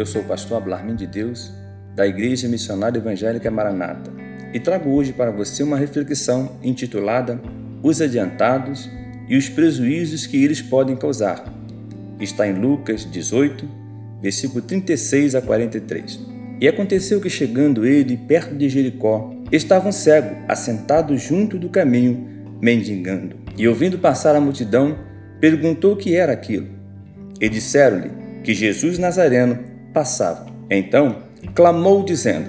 Eu sou o pastor Ablarmin de Deus, da Igreja Missionária Evangélica Maranata, e trago hoje para você uma reflexão intitulada Os Adiantados e os Prejuízos que eles podem causar. Está em Lucas 18, versículo 36 a 43. E aconteceu que, chegando ele perto de Jericó, estava um cego assentado junto do caminho, mendigando. E ouvindo passar a multidão, perguntou o que era aquilo. E disseram-lhe que Jesus Nazareno passava. Então clamou, dizendo: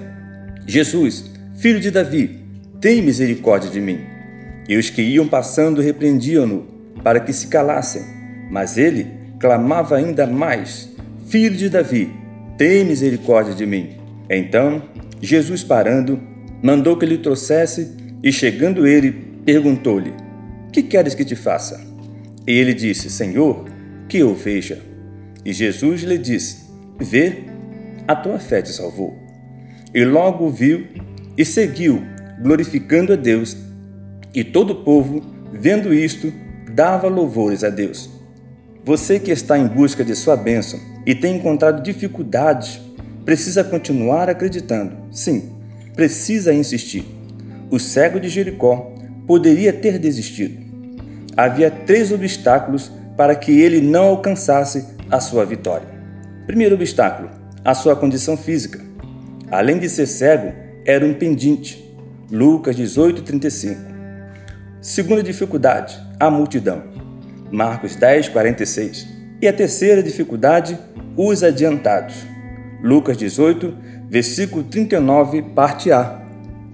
Jesus, filho de Davi, tem misericórdia de mim. E os que iam passando repreendiam-no para que se calassem. Mas ele clamava ainda mais: Filho de Davi, tem misericórdia de mim. Então, Jesus parando, mandou que lhe trouxesse e, chegando ele, perguntou-lhe: Que queres que te faça? E ele disse: Senhor, que eu veja. E Jesus lhe disse: Vê, a tua fé te salvou. E logo viu e seguiu, glorificando a Deus. E todo o povo, vendo isto, dava louvores a Deus. Você que está em busca de sua bênção e tem encontrado dificuldades precisa continuar acreditando. Sim, precisa insistir. O cego de Jericó poderia ter desistido. Havia três obstáculos para que ele não alcançasse a sua vitória. Primeiro obstáculo, a sua condição física. Além de ser cego, era um pendente. Lucas 18:35. Segunda dificuldade, a multidão. Marcos 10:46. E a terceira dificuldade, os adiantados. Lucas 18, versículo 39, parte A.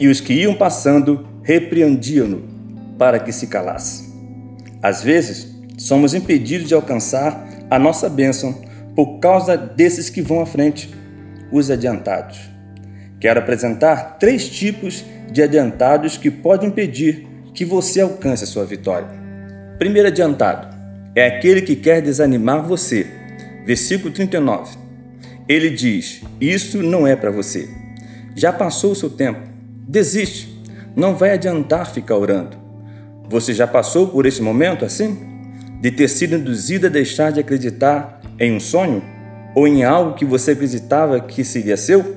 E os que iam passando repreendiam-no para que se calasse. Às vezes, somos impedidos de alcançar a nossa bênção por causa desses que vão à frente, os adiantados. Quero apresentar três tipos de adiantados que podem impedir que você alcance a sua vitória. Primeiro adiantado é aquele que quer desanimar você. Versículo 39 ele diz: Isso não é para você. Já passou o seu tempo. Desiste. Não vai adiantar ficar orando. Você já passou por esse momento assim? De ter sido induzido a deixar de acreditar em um sonho? Ou em algo que você acreditava que seria seu?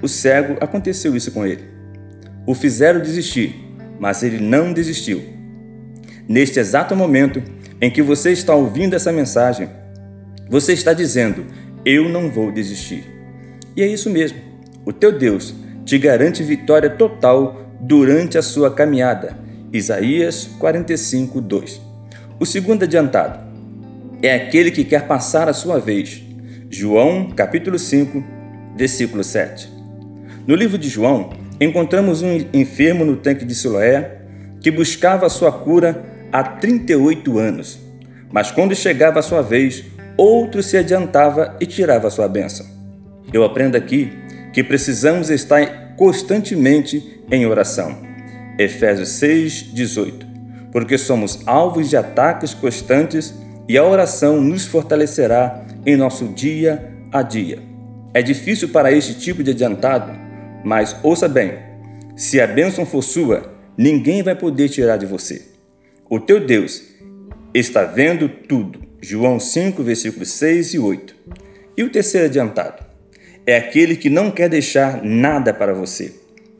O cego aconteceu isso com ele. O fizeram desistir, mas ele não desistiu. Neste exato momento em que você está ouvindo essa mensagem, você está dizendo: eu não vou desistir. E é isso mesmo. O teu Deus te garante vitória total durante a sua caminhada. Isaías 45, 2. O segundo adiantado é aquele que quer passar a sua vez. João, capítulo 5, versículo 7. No livro de João, encontramos um enfermo no tanque de Siloé que buscava sua cura há 38 anos. Mas quando chegava a sua vez, outro se adiantava e tirava sua bênção. Eu aprendo aqui que precisamos estar constantemente em oração. Efésios 6, 18. Porque somos alvos de ataques constantes e a oração nos fortalecerá em nosso dia a dia. É difícil para este tipo de adiantado, mas ouça bem: se a bênção for sua, ninguém vai poder tirar de você. O teu Deus está vendo tudo João 5, versículos 6 e 8. E o terceiro adiantado é aquele que não quer deixar nada para você.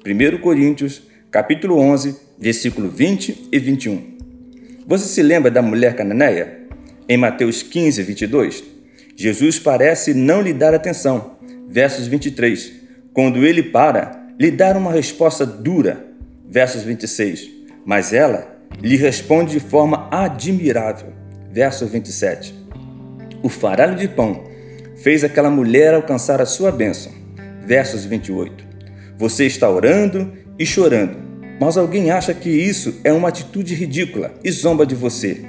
1 Coríntios, capítulo 11, versículo 20 e 21. Você se lembra da mulher cananeia? Em Mateus 15, 22, Jesus parece não lhe dar atenção. Versos 23. Quando ele para, lhe dá uma resposta dura. Versos 26. Mas ela lhe responde de forma admirável verso 27. O farelo de pão fez aquela mulher alcançar a sua bênção. Versos 28. Você está orando e chorando, mas alguém acha que isso é uma atitude ridícula e zomba de você.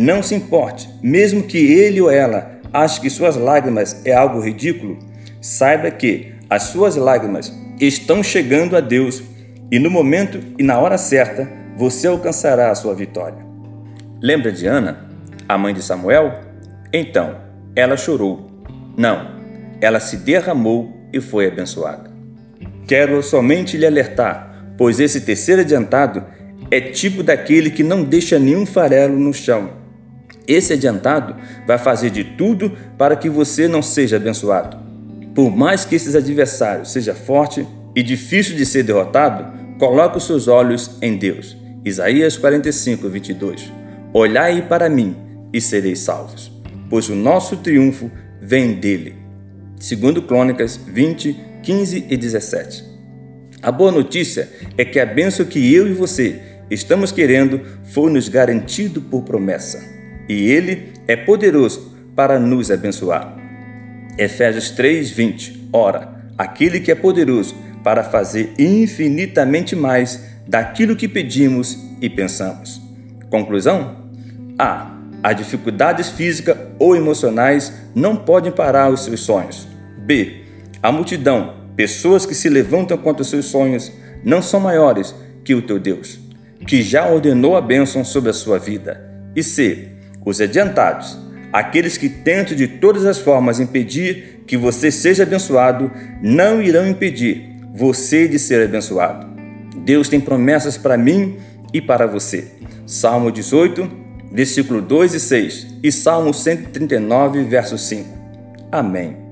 Não se importe, mesmo que ele ou ela ache que suas lágrimas é algo ridículo, saiba que as suas lágrimas estão chegando a Deus e no momento e na hora certa você alcançará a sua vitória. Lembra de Ana? a mãe de Samuel? Então, ela chorou. Não, ela se derramou e foi abençoada. Quero somente lhe alertar, pois esse terceiro adiantado é tipo daquele que não deixa nenhum farelo no chão. Esse adiantado vai fazer de tudo para que você não seja abençoado. Por mais que esses adversários seja forte e difícil de ser derrotado, coloque os seus olhos em Deus. Isaías 45, 22. Olhai para mim e sereis salvos, pois o nosso triunfo vem dele. Segundo Crônicas 20, 15 e 17. A boa notícia é que a bênção que eu e você estamos querendo foi nos garantido por promessa, e ele é poderoso para nos abençoar. Efésios 3, 20. Ora, aquele que é poderoso para fazer infinitamente mais daquilo que pedimos e pensamos. Conclusão? A. As dificuldades físicas ou emocionais não podem parar os seus sonhos. B. A multidão, pessoas que se levantam contra os seus sonhos, não são maiores que o teu Deus, que já ordenou a bênção sobre a sua vida. E C. Os adiantados, aqueles que tentam de todas as formas impedir que você seja abençoado, não irão impedir você de ser abençoado. Deus tem promessas para mim e para você. Salmo 18, versículo 2 e 6 e Salmo 139, verso 5. Amém.